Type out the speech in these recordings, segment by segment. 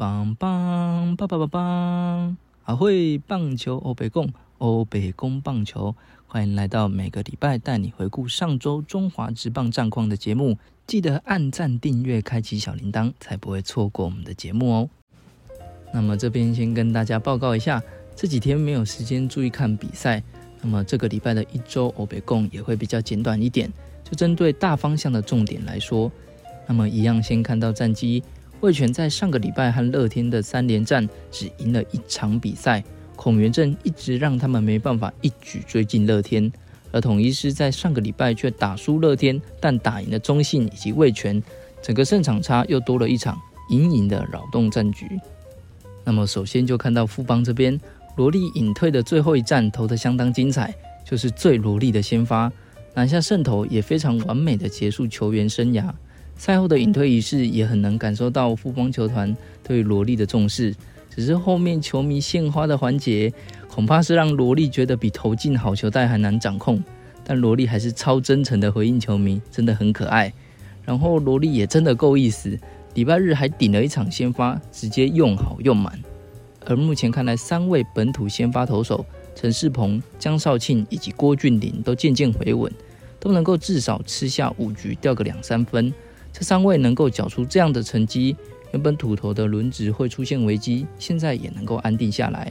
棒棒棒棒棒棒！阿会棒球欧北贡欧北贡棒球，欢迎来到每个礼拜带你回顾上周中华职棒战况的节目。记得按赞、订阅、开启小铃铛，才不会错过我们的节目哦。那么这边先跟大家报告一下，这几天没有时间注意看比赛，那么这个礼拜的一周欧北贡也会比较简短一点。就针对大方向的重点来说，那么一样先看到战绩。魏权在上个礼拜和乐天的三连战只赢了一场比赛，孔元镇一直让他们没办法一举追进乐天，而统一师在上个礼拜却打输乐天，但打赢了中信以及魏权，整个胜场差又多了一场，隐隐的扰动战局。那么首先就看到富邦这边，罗莉隐退的最后一战投得相当精彩，就是最罗莉的先发，拿下胜投也非常完美的结束球员生涯。赛后的引退仪式也很能感受到富邦球团对萝莉的重视，只是后面球迷献花的环节，恐怕是让萝莉觉得比投进好球袋还难掌控。但萝莉还是超真诚的回应球迷，真的很可爱。然后萝莉也真的够意思，礼拜日还顶了一场先发，直接用好用满。而目前看来，三位本土先发投手陈世鹏、江少庆以及郭俊霖都渐渐回稳，都能够至少吃下五局，掉个两三分。这三位能够缴出这样的成绩，原本土头的轮值会出现危机，现在也能够安定下来。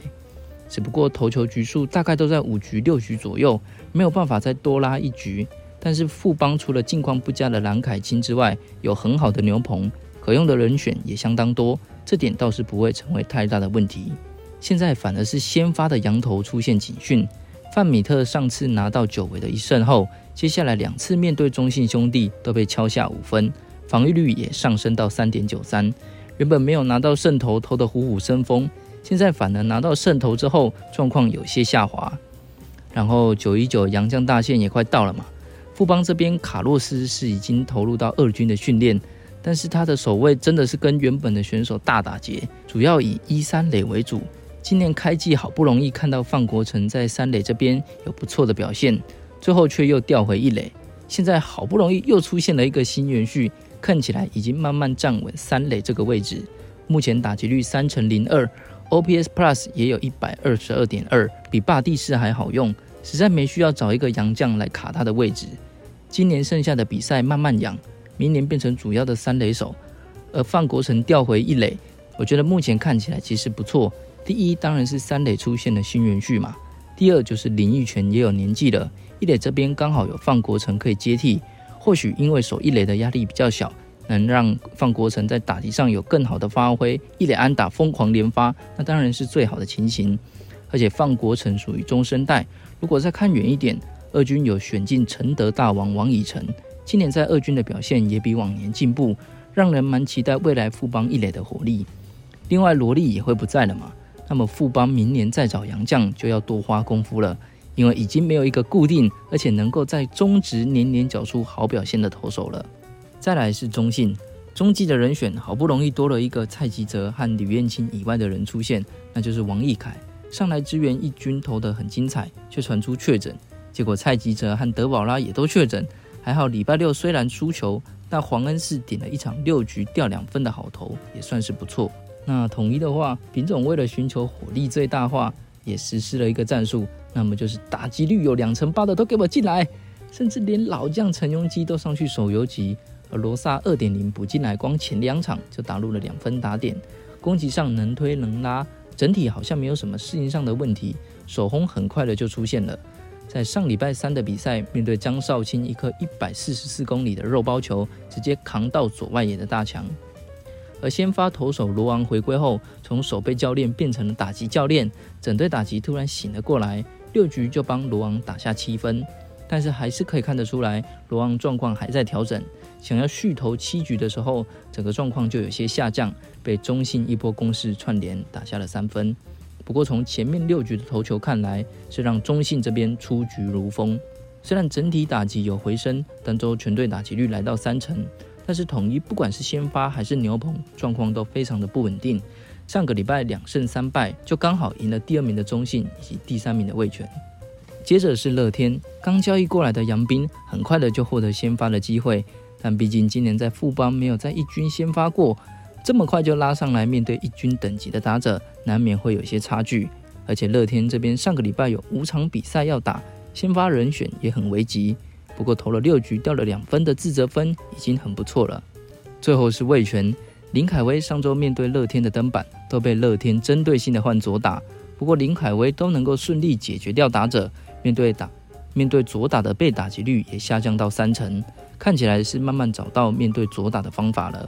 只不过投球局数大概都在五局六局左右，没有办法再多拉一局。但是富邦除了近况不佳的蓝凯青之外，有很好的牛棚，可用的人选也相当多，这点倒是不会成为太大的问题。现在反而是先发的羊头出现警讯。范米特上次拿到久违的一胜后，接下来两次面对中信兄弟都被敲下五分。防御率也上升到三点九三，原本没有拿到胜投，投得虎虎生风，现在反而拿到胜投之后，状况有些下滑。然后九一九阳江大线也快到了嘛，富邦这边卡洛斯是已经投入到二军的训练，但是他的守卫真的是跟原本的选手大打劫，主要以一三垒为主。今年开季好不容易看到范国成在三垒这边有不错的表现，最后却又调回一垒，现在好不容易又出现了一个新元序。看起来已经慢慢站稳三垒这个位置，目前打击率三成零二，OPS Plus 也有一百二十二点二，比霸地士还好用，实在没需要找一个洋将来卡他的位置。今年剩下的比赛慢慢养，明年变成主要的三垒手，而范国成调回一垒，我觉得目前看起来其实不错。第一当然是三垒出现了新元序嘛，第二就是林奕泉也有年纪了，一垒这边刚好有范国成可以接替。或许因为守一垒的压力比较小，能让范国成在打击上有更好的发挥，一垒安打疯狂连发，那当然是最好的情形。而且范国成属于中生代，如果再看远一点，二军有选进承德大王王以诚，今年在二军的表现也比往年进步，让人蛮期待未来富邦一垒的火力。另外罗莉也会不在了嘛，那么富邦明年再找洋将就要多花功夫了。因为已经没有一个固定，而且能够在中职年年缴出好表现的投手了。再来是中信，中继的人选好不容易多了一个蔡吉哲和吕彦青以外的人出现，那就是王义凯上来支援一军投得很精彩，却传出确诊，结果蔡吉哲和德保拉也都确诊。还好礼拜六虽然输球，但黄恩是顶了一场六局掉两分的好投，也算是不错。那统一的话，品种为了寻求火力最大化，也实施了一个战术。那么就是打击率有两成八的都给我进来，甚至连老将陈庸基都上去守游击，而罗萨二点零补进来，光前两场就打入了两分打点，攻击上能推能拉，整体好像没有什么适应上的问题，手轰很快的就出现了。在上礼拜三的比赛，面对张少卿一颗一百四十四公里的肉包球，直接扛到左外野的大墙。而先发投手罗昂回归后，从守备教练变成了打击教练，整队打击突然醒了过来。六局就帮罗昂打下七分，但是还是可以看得出来，罗昂状况还在调整。想要续投七局的时候，整个状况就有些下降，被中信一波攻势串联打下了三分。不过从前面六局的投球看来，是让中信这边出局如风。虽然整体打击有回升，但周全队打击率来到三成，但是统一不管是先发还是牛棚，状况都非常的不稳定。上个礼拜两胜三败，就刚好赢了第二名的中信以及第三名的味全。接着是乐天，刚交易过来的杨斌，很快的就获得先发的机会。但毕竟今年在富邦没有在一军先发过，这么快就拉上来，面对一军等级的打者，难免会有些差距。而且乐天这边上个礼拜有五场比赛要打，先发人选也很危急。不过投了六局，掉了两分的自责分，已经很不错了。最后是魏权林凯威，上周面对乐天的登板，都被乐天针对性的换左打。不过林凯威都能够顺利解决掉打者，面对打面对左打的被打击率也下降到三成，看起来是慢慢找到面对左打的方法了。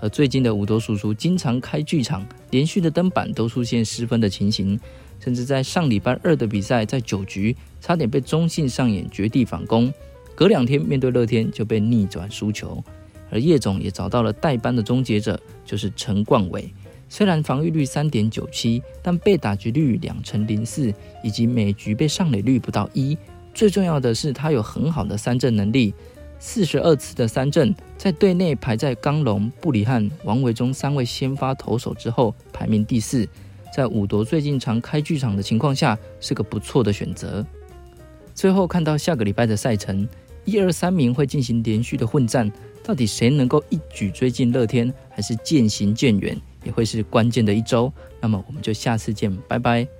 而最近的五多叔叔经常开剧场，连续的登板都出现失分的情形，甚至在上礼拜二的比赛，在九局差点被中信上演绝地反攻。隔两天面对乐天就被逆转输球，而叶总也找到了代班的终结者，就是陈冠伟。虽然防御率三点九七，但被打局率两成零四，以及每局被上垒率不到一。最重要的是，他有很好的三振能力，四十二次的三振，在队内排在刚龙、布里汉、王维忠三位先发投手之后，排名第四。在五夺最近常开剧场的情况下，是个不错的选择。最后看到下个礼拜的赛程。一二三名会进行连续的混战，到底谁能够一举追进乐天，还是渐行渐远，也会是关键的一周。那么我们就下次见，拜拜。